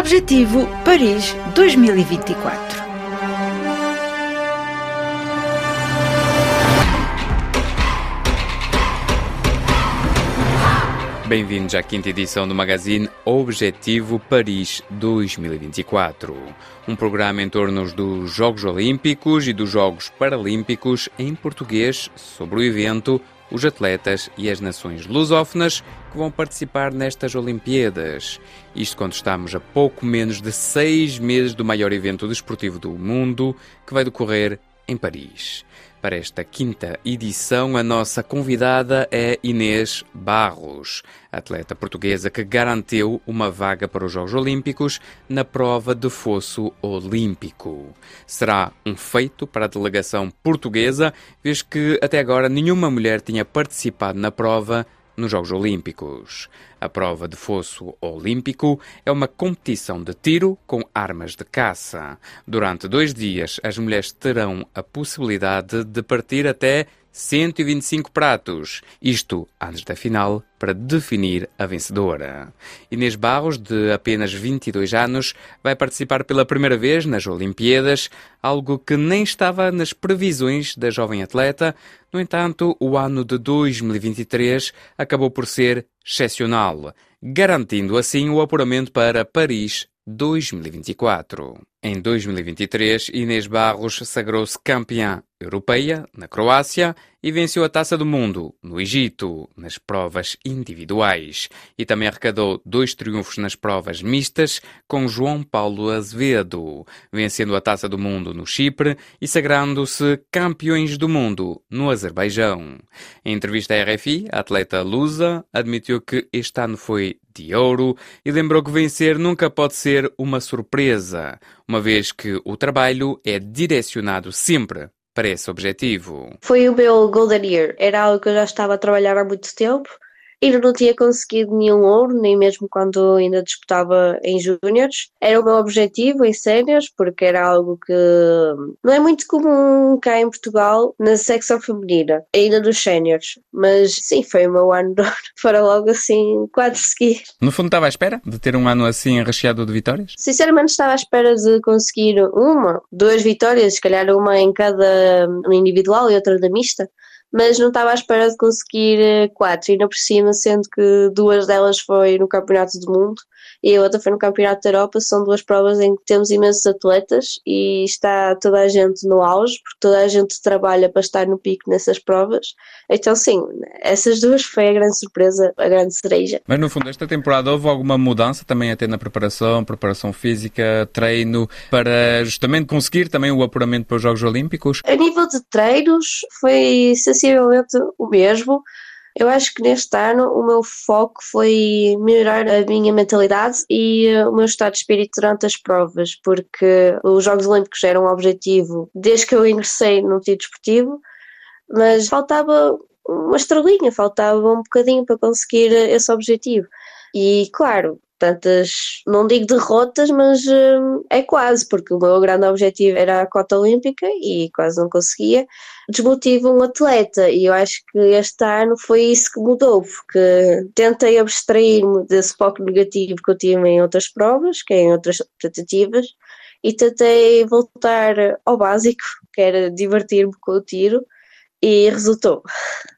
Objetivo Paris 2024. Bem-vindos à quinta edição do magazine Objetivo Paris 2024, um programa em torno dos Jogos Olímpicos e dos Jogos Paralímpicos em português sobre o evento, os atletas e as nações lusófonas que vão participar nestas Olimpíadas. Isto quando estamos a pouco menos de seis meses do maior evento desportivo do mundo que vai decorrer em Paris. Para esta quinta edição, a nossa convidada é Inês Barros, atleta portuguesa que garantiu uma vaga para os Jogos Olímpicos na prova de fosso olímpico. Será um feito para a delegação portuguesa, visto que até agora nenhuma mulher tinha participado na prova nos Jogos Olímpicos. A prova de fosso olímpico é uma competição de tiro com armas de caça. Durante dois dias, as mulheres terão a possibilidade de partir até 125 pratos. Isto antes da final, para definir a vencedora. Inês Barros, de apenas 22 anos, vai participar pela primeira vez nas Olimpíadas, algo que nem estava nas previsões da jovem atleta. No entanto, o ano de 2023 acabou por ser excepcional, garantindo assim o apuramento para Paris 2024. Em 2023, Inês Barros sagrou-se campeã europeia na Croácia e venceu a Taça do Mundo no Egito nas provas individuais e também arrecadou dois triunfos nas provas mistas com João Paulo Azevedo, vencendo a Taça do Mundo no Chipre e sagrando-se campeões do mundo no Azerbaijão. Em entrevista à RFI, a atleta lusa admitiu que este ano foi de ouro e lembrou que vencer nunca pode ser uma surpresa, uma vez que o trabalho é direcionado sempre para esse objetivo. Foi o meu Golden Year, era algo que eu já estava a trabalhar há muito tempo ainda não tinha conseguido nenhum ouro, nem mesmo quando ainda disputava em júniores. Era o meu objetivo em séniores, porque era algo que não é muito comum cá em Portugal na secção feminina, ainda dos séniores. Mas sim, foi o meu ano de ouro. Foram logo assim quatro seguidos. No fundo estava à espera de ter um ano assim recheado de vitórias? Sinceramente estava à espera de conseguir uma, duas vitórias, se calhar uma em cada individual e outra da mista mas não estava à espera de conseguir eh, quatro, ainda por cima, sendo que duas delas foi no Campeonato do Mundo e a outra foi no Campeonato da Europa. São duas provas em que temos imensos atletas e está toda a gente no auge, porque toda a gente trabalha para estar no pico nessas provas. Então, sim, essas duas foi a grande surpresa, a grande cereja. Mas no fundo, esta temporada houve alguma mudança também até na preparação, preparação física, treino, para justamente conseguir também o apuramento para os Jogos Olímpicos? A nível de treinos, foi sensivelmente o mesmo. Eu acho que neste ano o meu foco foi melhorar a minha mentalidade e eh, o meu estado de espírito durante as provas, porque os Jogos Olímpicos eram um objetivo desde que eu ingressei no tiro desportivo, mas faltava uma estrelinha, faltava um bocadinho para conseguir esse objetivo. E claro, tantas, não digo derrotas, mas hum, é quase, porque o meu grande objetivo era a cota olímpica e quase não conseguia. Desmotiva um atleta e eu acho que este ano foi isso que mudou, porque tentei abstrair-me desse foco negativo que eu tive em outras provas, que é em outras tentativas, e tentei voltar ao básico, que era divertir-me com o tiro e resultou.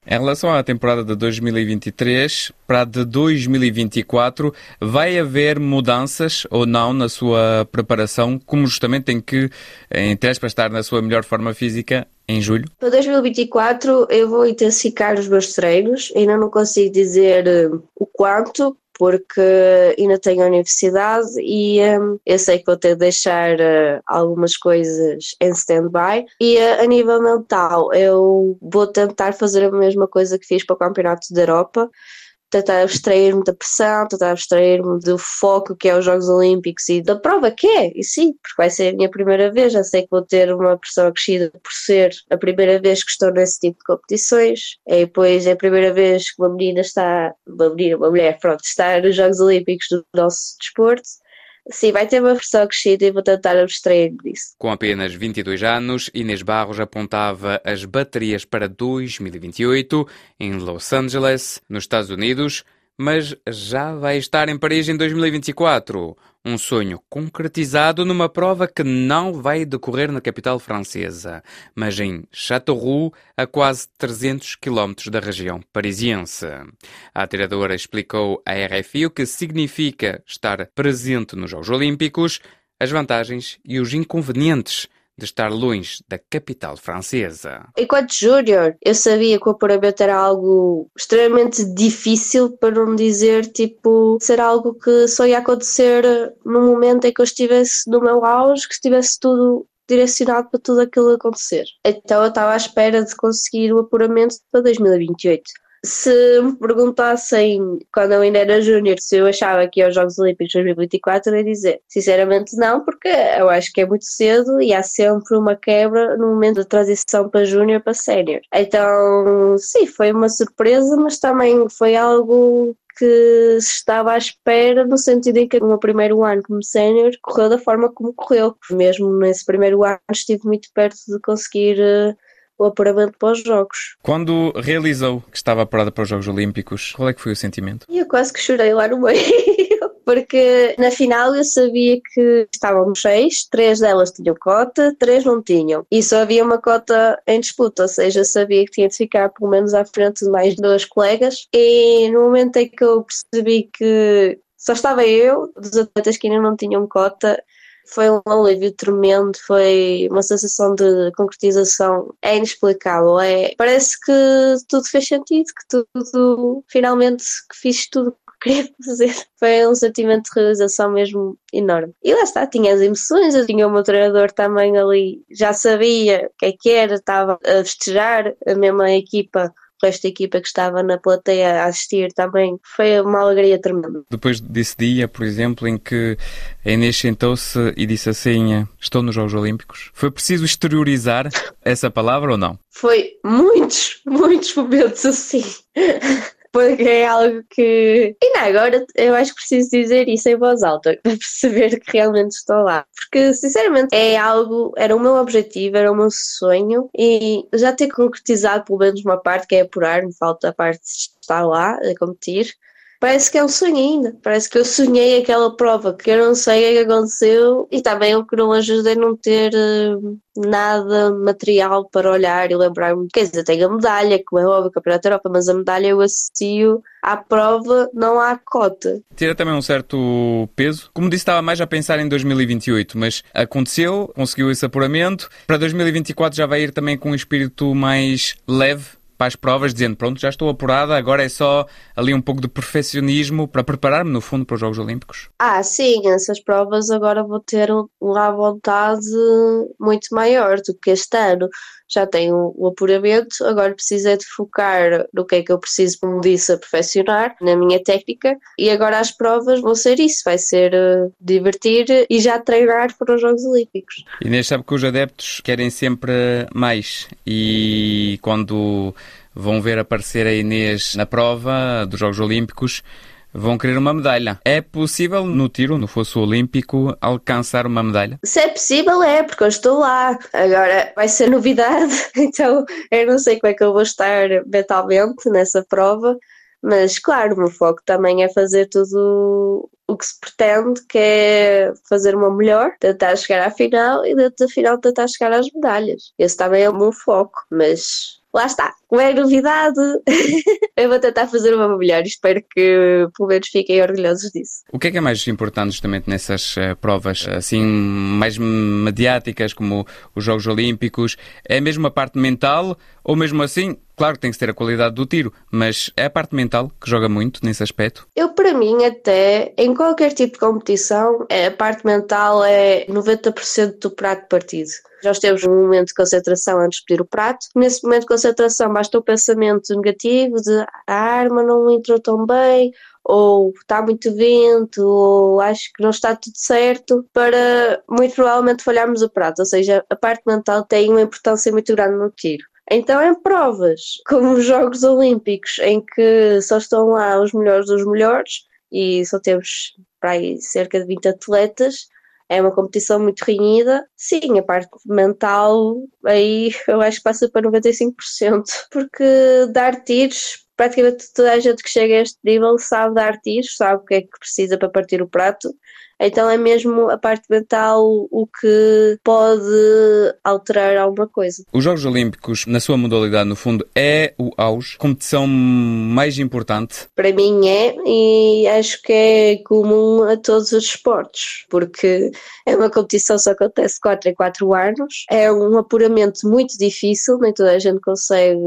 Em relação à temporada de 2023 para a de 2024, vai haver mudanças ou não na sua preparação, como justamente tem que, em para estar na sua melhor forma física em julho? Para 2024 eu vou intensificar os meus treinos, ainda não consigo dizer eh, o quanto, porque ainda tenho a universidade e um, eu sei que vou ter de deixar uh, algumas coisas em stand-by. E uh, a nível mental, eu vou tentar fazer a mesma coisa que fiz para o Campeonato da Europa tentar abstrair-me da pressão, tentar abstrair-me do foco que é os Jogos Olímpicos e da prova que é, e sim, porque vai ser a minha primeira vez, já sei que vou ter uma pressão acrescida por ser a primeira vez que estou nesse tipo de competições, e depois é a primeira vez que uma menina está, uma menina, uma mulher, pronto, está nos Jogos Olímpicos do nosso desporto, Sim, vai ter uma versão crescida e vou tentar abstrair disso. Com apenas 22 anos, Inês Barros apontava as baterias para 2028 em Los Angeles, nos Estados Unidos, mas já vai estar em Paris em 2024. Um sonho concretizado numa prova que não vai decorrer na capital francesa, mas em Châteauroux, a quase 300 quilómetros da região parisiense. A atiradora explicou à RFI o que significa estar presente nos Jogos Olímpicos, as vantagens e os inconvenientes de estar longe da capital francesa. Enquanto júnior, eu sabia que o apuramento era algo extremamente difícil, para não dizer, tipo, ser algo que só ia acontecer no momento em que eu estivesse no meu auge, que estivesse tudo direcionado para tudo aquilo acontecer. Então eu estava à espera de conseguir o apuramento para 2028 se me perguntassem quando eu ainda era júnior se eu achava que ia aos Jogos Olímpicos 2024, eu ia dizer sinceramente não, porque eu acho que é muito cedo e há sempre uma quebra no momento da transição para júnior para sénior. Então, sim, foi uma surpresa, mas também foi algo que se estava à espera, no sentido em que o meu primeiro ano como sénior correu da forma como correu. Mesmo nesse primeiro ano estive muito perto de conseguir uh, o apuramento para os Jogos. Quando realizou que estava apurada para os Jogos Olímpicos, qual é que foi o sentimento? Eu quase que chorei lá no meio. Porque na final eu sabia que estávamos seis, três delas tinham cota, três não tinham. E só havia uma cota em disputa, ou seja, sabia que tinha de ficar pelo menos à frente de mais duas colegas. E no momento em que eu percebi que só estava eu, dos atletas que ainda não tinham cota, foi um alívio tremendo, foi uma sensação de concretização é inexplicável. É, parece que tudo fez sentido, que tudo finalmente que fiz tudo que queria fazer. Foi um sentimento de realização mesmo enorme. E lá está, tinha as emoções, eu tinha o meu treinador também ali, já sabia o que é que era, estava a festejar, a mesma equipa resto da equipa que estava na plateia a assistir também foi uma alegria tremenda. Depois desse dia, por exemplo, em que a Inês sentou-se e disse assim: Estou nos Jogos Olímpicos, foi preciso exteriorizar essa palavra ou não? Foi muitos, muitos momentos assim porque é algo que. E não, agora eu acho que preciso dizer isso em voz alta para perceber que realmente estou lá. Porque, sinceramente, é algo. Era o meu objetivo, era o meu sonho e já ter concretizado pelo menos uma parte que é apurar, me falta a parte de estar lá a competir parece que é um sonho ainda. Parece que eu sonhei aquela prova que eu não sei o que aconteceu e também o que não ajuda é não ter uh, nada material para olhar e lembrar-me. Quer dizer, tenho a medalha, como é óbvio, o Campeonato da Europa, mas a medalha eu associo à prova, não à cota. Tira também um certo peso. Como disse, estava mais a pensar em 2028, mas aconteceu, conseguiu esse apuramento. Para 2024 já vai ir também com um espírito mais leve as provas, dizendo: Pronto, já estou apurada, agora é só ali um pouco de perfeccionismo para preparar-me, no fundo, para os Jogos Olímpicos? Ah, sim, essas provas agora vou ter uma vontade muito maior do que este ano já tenho o apuramento, agora preciso é de focar no que é que eu preciso, como disse, a perfeccionar na minha técnica e agora as provas vão ser isso, vai ser uh, divertir e já treinar para os Jogos Olímpicos. Inês sabe que os adeptos querem sempre mais e quando vão ver aparecer a Inês na prova dos Jogos Olímpicos vão querer uma medalha. É possível no tiro, no fosso olímpico, alcançar uma medalha? Se é possível, é, porque eu estou lá. Agora vai ser novidade, então eu não sei como é que eu vou estar mentalmente nessa prova. Mas, claro, o meu foco também é fazer tudo o que se pretende, que é fazer uma melhor, tentar chegar à final e dentro da final tentar chegar às medalhas. Esse também é o meu foco, mas lá está, como é novidade, eu vou tentar fazer uma melhor e espero que pelo menos fiquem orgulhosos disso. O que é que é mais importante justamente nessas uh, provas assim mais mediáticas como os Jogos Olímpicos? É mesmo a parte mental ou mesmo assim Claro que tem que ter a qualidade do tiro, mas é a parte mental que joga muito nesse aspecto? Eu, para mim, até em qualquer tipo de competição, a parte mental é 90% do prato partido. Já temos um momento de concentração antes de pedir o prato. Nesse momento de concentração, basta o pensamento negativo de a arma não entrou tão bem, ou está muito vento, ou acho que não está tudo certo, para muito provavelmente falharmos o prato. Ou seja, a parte mental tem uma importância muito grande no tiro. Então, em provas como os Jogos Olímpicos, em que só estão lá os melhores dos melhores e só temos para aí cerca de 20 atletas, é uma competição muito renhida. Sim, a parte mental aí eu acho que passa para 95%, porque dar tiros praticamente toda a gente que chega a este nível sabe dar tiros, sabe o que é que precisa para partir o prato então é mesmo a parte mental o que pode alterar alguma coisa. Os Jogos Olímpicos, na sua modalidade, no fundo, é o auge, competição mais importante? Para mim é, e acho que é comum a todos os esportes, porque é uma competição que só acontece 4 em 4 anos, é um apuramento muito difícil, nem toda a gente consegue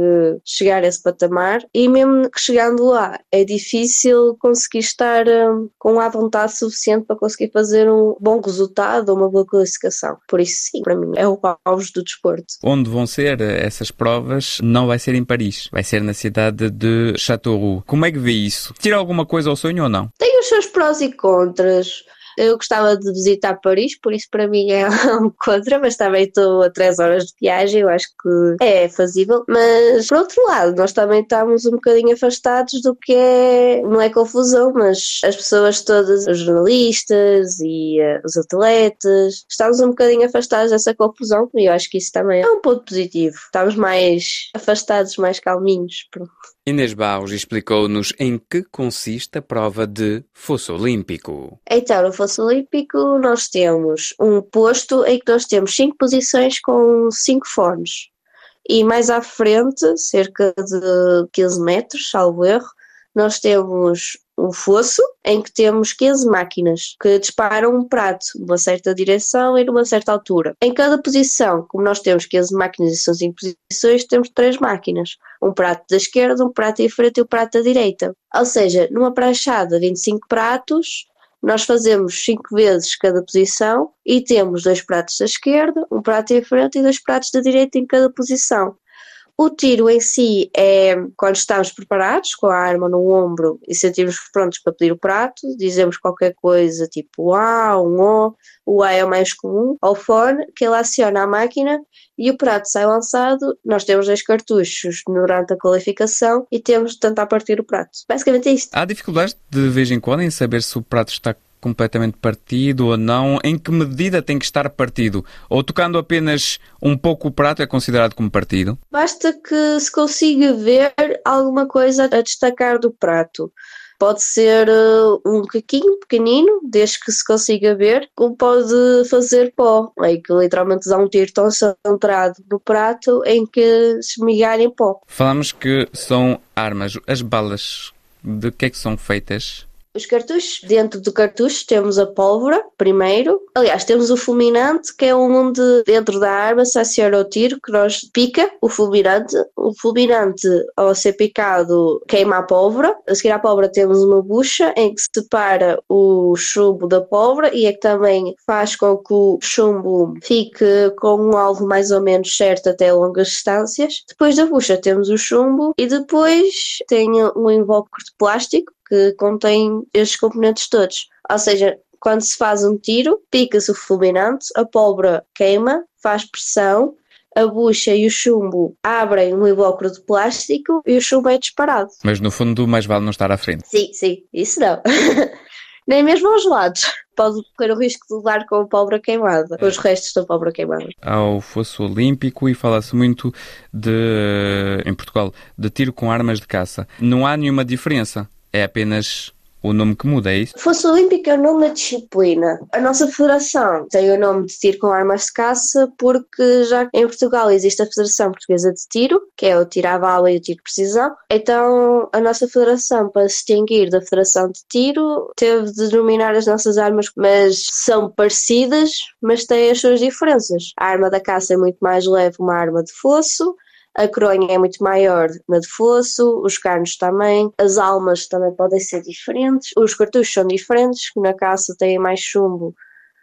chegar a esse patamar, e mesmo que chegando lá, é difícil conseguir estar um, com a vontade suficiente para conseguir conseguir fazer um bom resultado ou uma boa classificação. Por isso, sim, para mim é o auge do desporto. Onde vão ser essas provas não vai ser em Paris, vai ser na cidade de Châteauroux. Como é que vê isso? Tira alguma coisa ao sonho ou não? Tem os seus prós e contras. Eu gostava de visitar Paris, por isso para mim é um contra, mas também estou a 3 horas de viagem, eu acho que é fazível. Mas por outro lado, nós também estamos um bocadinho afastados do que é, não é confusão, mas as pessoas todas, os jornalistas e uh, os atletas, estamos um bocadinho afastados dessa confusão e eu acho que isso também é um ponto positivo. Estamos mais afastados, mais calminhos. Pronto. Inês Barros explicou-nos em que consiste a prova de fosso olímpico. Então, no fosso olímpico nós temos um posto em que nós temos cinco posições com cinco fones. E mais à frente, cerca de 15 metros, salvo erro, nós temos um fosso em que temos 15 máquinas que disparam um prato numa certa direção e numa certa altura. Em cada posição, como nós temos 15 máquinas e são 5 posições, temos 3 máquinas. Um prato da esquerda, um prato da frente e um prato da direita. Ou seja, numa pranchada, 25 pratos, nós fazemos 5 vezes cada posição e temos dois pratos da esquerda, um prato em frente e dois pratos da direita em cada posição. O tiro em si é quando estamos preparados, com a arma no ombro e sentimos prontos para pedir o prato, dizemos qualquer coisa tipo A, um O, o A é o mais comum, ao fone, que ele aciona a máquina e o prato sai lançado. Nós temos dois cartuchos durante a qualificação e temos de tentar partir o prato. Basicamente é isto. Há dificuldades de vez em quando em saber se o prato está completamente partido ou não? Em que medida tem que estar partido? Ou tocando apenas um pouco o prato é considerado como partido? Basta que se consiga ver alguma coisa a destacar do prato. Pode ser uh, um caquinho pequenino, desde que se consiga ver, como pode fazer pó, em que literalmente dá um tiro tão centrado no prato em que se em pó. Falamos que são armas. As balas, de que é que são feitas? Os cartuchos, dentro do cartucho temos a pólvora, primeiro. Aliás, temos o fulminante, que é onde dentro da arma se aciona o tiro, que nós pica o fulminante. O fulminante, ao ser picado, queima a pólvora. A seguir à pólvora temos uma bucha em que separa o chumbo da pólvora e é que também faz com que o chumbo fique com um alvo mais ou menos certo até longas distâncias. Depois da bucha temos o chumbo e depois tem um invólucro de plástico que contém estes componentes todos. Ou seja, quando se faz um tiro, pica-se o fulminante, a pólvora queima, faz pressão, a bucha e o chumbo abrem um invólucro de plástico e o chumbo é disparado. Mas no fundo, mais vale não estar à frente. Sim, sim, isso não. Nem mesmo aos lados. Pode correr o risco de levar com a pólvora queimada, com os restos da pólvora queimada. Ao fosso olímpico e fala-se muito de, em Portugal, de tiro com armas de caça. Não há nenhuma diferença é apenas o nome que muda, é isso? Fosse Olímpica é o nome da disciplina. A nossa federação tem o nome de tiro com armas de caça porque já em Portugal existe a Federação Portuguesa de Tiro, que é o tiro à bala e o tiro de precisão. Então a nossa federação, para se distinguir da Federação de Tiro, teve de denominar as nossas armas, mas são parecidas, mas têm as suas diferenças. A arma da caça é muito mais leve, uma arma de fosso a coronha é muito maior na de fosso, os carnos também, as almas também podem ser diferentes, os cartuchos são diferentes, na caça têm mais chumbo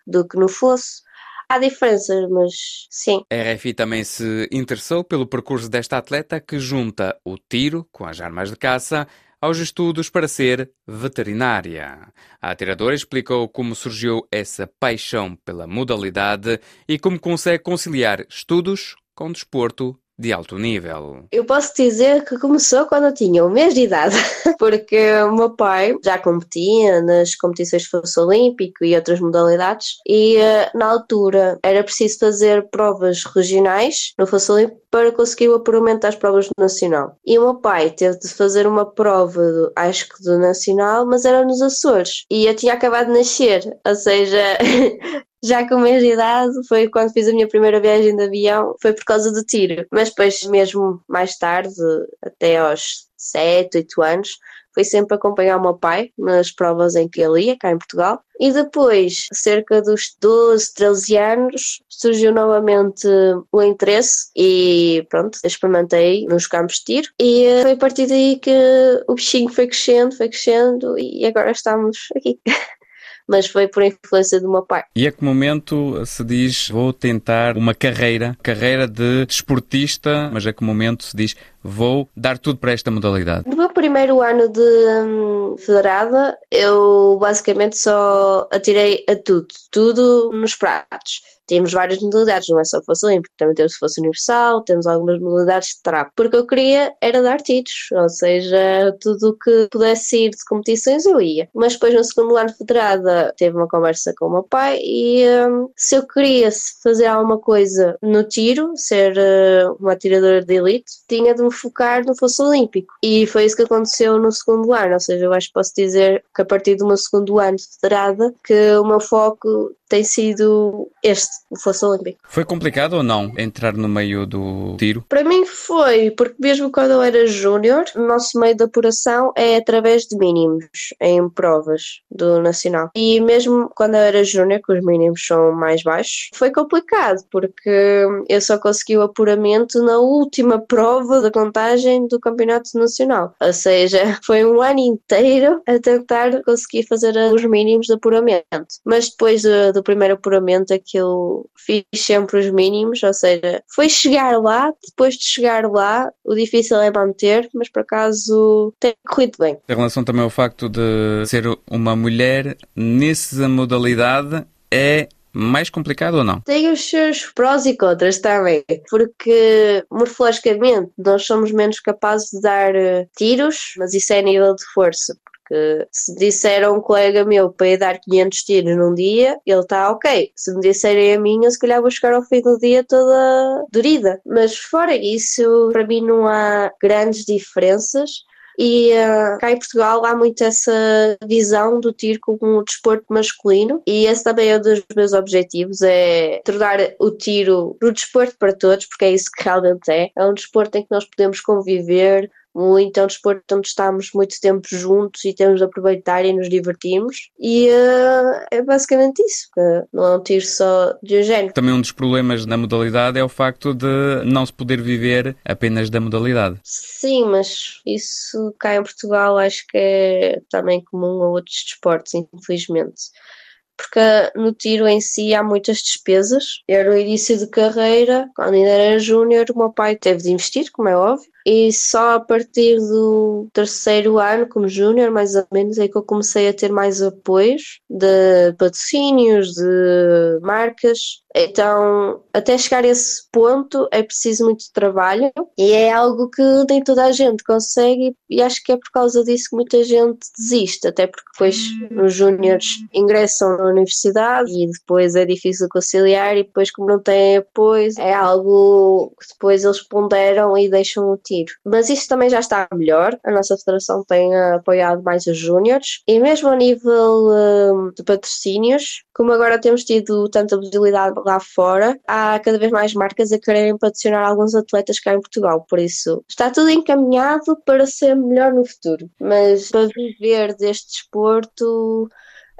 do que no fosso. Há diferenças, mas sim. A RFI também se interessou pelo percurso desta atleta que junta o tiro com as armas de caça aos estudos para ser veterinária. A atiradora explicou como surgiu essa paixão pela modalidade e como consegue conciliar estudos com desporto de alto nível. Eu posso dizer que começou quando eu tinha um mês de idade, porque o meu pai já competia nas competições de fosso olímpico e outras modalidades, e eh, na altura era preciso fazer provas regionais no fosso olímpico para conseguir o apuramento às provas do Nacional. E o meu pai teve de fazer uma prova, do, acho que do Nacional, mas era nos Açores. E eu tinha acabado de nascer, ou seja, já com mês de idade, foi quando fiz a minha primeira viagem de avião, foi por causa do tiro. Mas depois, mesmo mais tarde, até aos 7, 8 anos, foi sempre acompanhar o meu pai nas provas em que ele ia, cá em Portugal. E depois, cerca dos 12, 13 anos, surgiu novamente o interesse e pronto, experimentei nos campos de tiro. E eh, foi a partir daí que o bichinho foi crescendo, foi crescendo e agora estamos aqui. mas foi por influência do meu pai. E a que momento se diz vou tentar uma carreira, carreira de desportista, mas a que momento se diz vou dar tudo para esta modalidade? No meu primeiro ano de hum, federada, eu basicamente só atirei a tudo, tudo nos pratos temos várias modalidades, não é só fosse olímpico, também temos fosse universal, temos algumas modalidades de trapo, porque eu queria era dar títulos, ou seja, tudo o que pudesse ir de competições eu ia. Mas depois no segundo ano federada teve uma conversa com o meu pai e um, se eu queria fazer alguma coisa no tiro, ser uh, uma atiradora de elite, tinha de me focar no fosse olímpico. E foi isso que aconteceu no segundo ano, ou seja, eu acho que posso dizer que a partir do meu segundo ano de federada que o meu foco tem sido este, o fosso olímpico. Foi complicado ou não entrar no meio do tiro? Para mim foi, porque mesmo quando eu era júnior, o nosso meio de apuração é através de mínimos em provas do Nacional. E mesmo quando eu era júnior, que os mínimos são mais baixos, foi complicado, porque eu só consegui o apuramento na última prova da contagem do Campeonato Nacional. Ou seja, foi um ano inteiro a tentar conseguir fazer os mínimos de apuramento. Mas depois do do primeiro apuramento aquilo fiz sempre os mínimos, ou seja, foi chegar lá, depois de chegar lá, o difícil é manter, mas por acaso tem corrido bem. Em relação também ao facto de ser uma mulher nessa modalidade, é mais complicado ou não? Tem os seus prós e contras também, porque morfologicamente nós somos menos capazes de dar eh, tiros, mas isso é nível de força porque se disser a um colega meu para ir dar 500 tiros num dia, ele está ok. Se me disserem a mim, eu se calhar vou chegar ao fim do dia toda dorida. Mas fora isso, para mim não há grandes diferenças. E uh, cá em Portugal há muito essa visão do tiro como um desporto masculino e esse também é um dos meus objetivos, é tornar o tiro um desporto para todos, porque é isso que realmente é. É um desporto em que nós podemos conviver, muito, é um desporto onde estamos muito tempo juntos e temos de aproveitar e nos divertimos. E uh, é basicamente isso, não é um tiro só de um género. Também um dos problemas da modalidade é o facto de não se poder viver apenas da modalidade. Sim, mas isso cá em Portugal acho que é também comum a outros desportos, infelizmente porque no tiro em si há muitas despesas. Era o início de carreira, quando ainda era júnior, o meu pai teve de investir, como é óbvio, e só a partir do terceiro ano, como júnior, mais ou menos, é que eu comecei a ter mais apoios de patrocínios, de marcas. Então, até chegar a esse ponto é preciso muito trabalho e é algo que nem toda a gente consegue e acho que é por causa disso que muita gente desiste, até porque depois os júniores ingressam na universidade e depois é difícil conciliar e depois como não têm apoio é algo que depois eles ponderam e deixam o tiro. Mas isso também já está melhor. A nossa federação tem apoiado mais os júniores e mesmo a nível uh, de patrocínios, como agora temos tido tanta visibilidade lá fora, há cada vez mais marcas a quererem patrocinar alguns atletas cá em Portugal. Por isso, está tudo encaminhado para ser melhor no futuro. Mas para viver deste desporto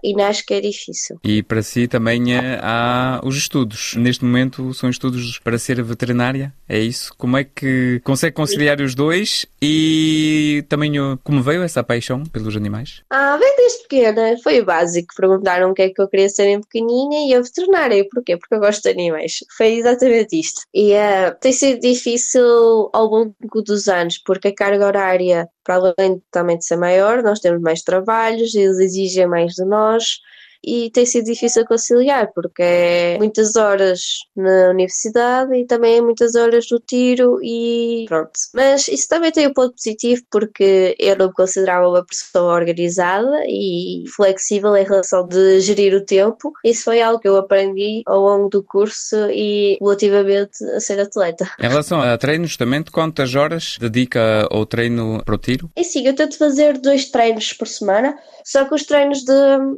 e acho que é difícil. E para si também eh, há os estudos. Neste momento são estudos para ser veterinária, é isso? Como é que consegue conciliar os dois e também como veio essa paixão pelos animais? Ah, bem desde pequena, foi o básico. Perguntaram o que é que eu queria ser em pequenina e eu veterinária. E porquê? Porque eu gosto de animais. Foi exatamente isto. E uh, tem sido difícil ao longo dos anos, porque a carga horária para além também de ser maior, nós temos mais trabalhos, eles exigem mais de nós nós e tem sido difícil conciliar porque é muitas horas na universidade e também é muitas horas no tiro e pronto. Mas isso também tem um ponto positivo porque eu não me considerava uma pessoa organizada e flexível em relação de gerir o tempo. Isso foi algo que eu aprendi ao longo do curso e relativamente a ser atleta. Em relação a treinos, também quantas horas dedica ao treino para o tiro? E sim, eu tento fazer dois treinos por semana, só que os treinos de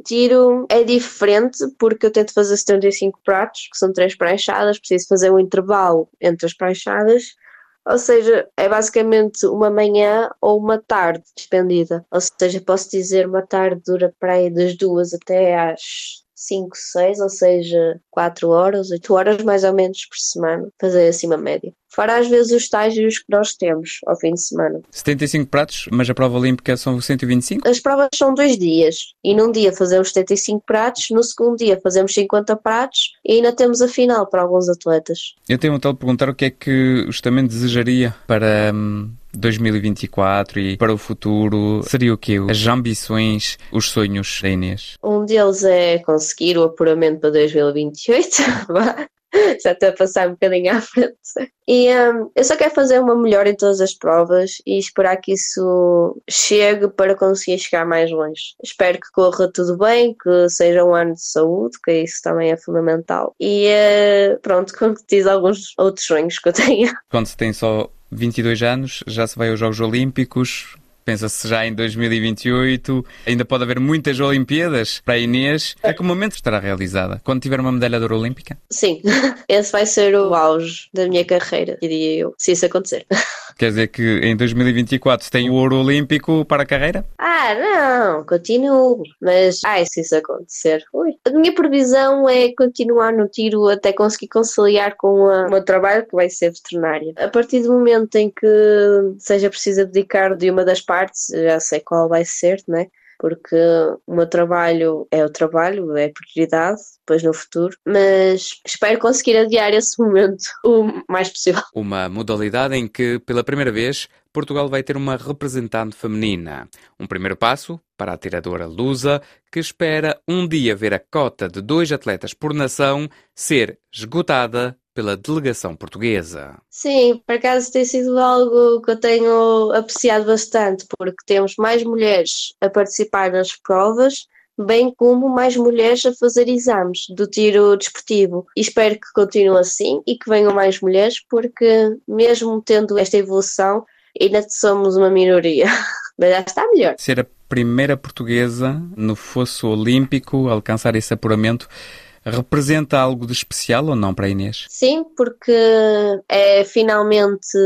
tiro é diferente porque eu tento fazer 75 pratos, que são três pranchadas, preciso fazer um intervalo entre as pranchadas ou seja, é basicamente uma manhã ou uma tarde despendida. Ou seja, posso dizer uma tarde dura para aí das duas até às 5, 6, ou seja, 4 horas, 8 horas mais ou menos por semana, fazer assim uma média. Fora às vezes os estágios que nós temos ao fim de semana. 75 pratos, mas a prova olímpica são 125? As provas são dois dias e num dia fazemos 75 pratos, no segundo dia fazemos 50 pratos e ainda temos a final para alguns atletas. Eu tenho vontade de perguntar o que é que justamente desejaria para. Hum 2024 e para o futuro, seria o quê? As ambições, os sonhos da Inês? Um deles é conseguir o apuramento para 2028. já estou a passar um bocadinho à frente. E um, eu só quero fazer uma melhor em todas as provas e esperar que isso chegue para conseguir chegar mais longe. Espero que corra tudo bem, que seja um ano de saúde, que isso também é fundamental. E uh, pronto, concretizo alguns outros sonhos que eu tenho. Quando se tem só 22 anos, já se vai aos Jogos Olímpicos, pensa-se já em 2028, ainda pode haver muitas Olimpíadas para a Inês. A que momento estará realizada? Quando tiver uma medalha de ouro olímpica? Sim, esse vai ser o auge da minha carreira, diria eu, se isso acontecer. Quer dizer que em 2024 tem o ouro olímpico para a carreira? Ah, não, continuo. Mas, ai, se isso acontecer. Ui. A minha previsão é continuar no tiro até conseguir conciliar com a, o meu trabalho, que vai ser veterinária. A partir do momento em que seja preciso dedicar de uma das partes, já sei qual vai ser, né? Porque o meu trabalho é o trabalho, é prioridade, depois no futuro, mas espero conseguir adiar esse momento o mais possível. Uma modalidade em que, pela primeira vez, Portugal vai ter uma representante feminina. Um primeiro passo para a tiradora lusa, que espera um dia ver a cota de dois atletas por nação ser esgotada pela delegação portuguesa. Sim, por acaso tem sido algo que eu tenho apreciado bastante, porque temos mais mulheres a participar nas provas, bem como mais mulheres a fazer exames do tiro desportivo. E espero que continue assim e que venham mais mulheres, porque mesmo tendo esta evolução, ainda somos uma minoria. Mas já está melhor. Ser a primeira portuguesa no fosso olímpico a alcançar esse apuramento representa algo de especial ou não para a Inês? Sim, porque é finalmente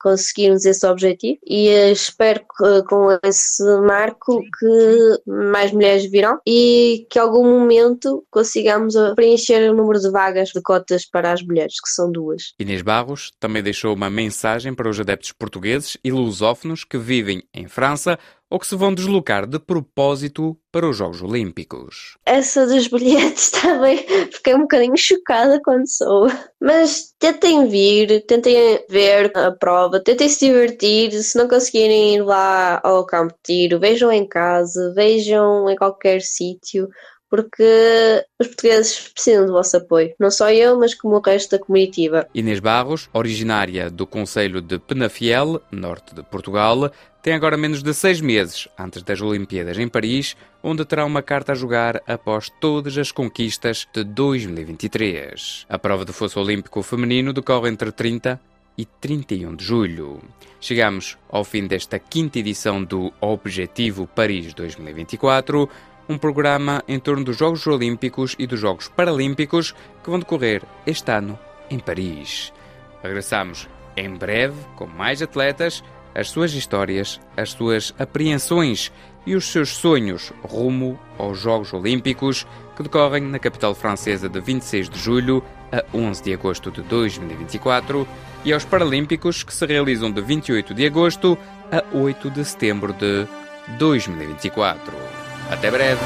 conseguirmos esse objetivo e espero que com esse marco que mais mulheres virão e que algum momento consigamos preencher o número de vagas de cotas para as mulheres, que são duas. Inês Barros também deixou uma mensagem para os adeptos portugueses e lusófonos que vivem em França ou que se vão deslocar de propósito para os Jogos Olímpicos. Essa dos bilhetes também fiquei um bocadinho chocada quando sou. Mas tentem vir, tentem ver a prova, tentem se divertir. Se não conseguirem ir lá ao campo de tiro, vejam em casa, vejam em qualquer sítio porque os portugueses precisam do vosso apoio. Não só eu, mas como o resto da comitiva. Inês Barros, originária do Conselho de Penafiel, norte de Portugal, tem agora menos de seis meses antes das Olimpíadas em Paris, onde terá uma carta a jogar após todas as conquistas de 2023. A prova do fosso olímpico feminino decorre entre 30 e 31 de julho. Chegamos ao fim desta quinta edição do Objetivo Paris 2024 um programa em torno dos Jogos Olímpicos e dos Jogos Paralímpicos que vão decorrer este ano em Paris. Regressamos em breve com mais atletas, as suas histórias, as suas apreensões e os seus sonhos rumo aos Jogos Olímpicos que decorrem na capital francesa de 26 de julho a 11 de agosto de 2024 e aos Paralímpicos que se realizam de 28 de agosto a 8 de setembro de 2024. Até breve!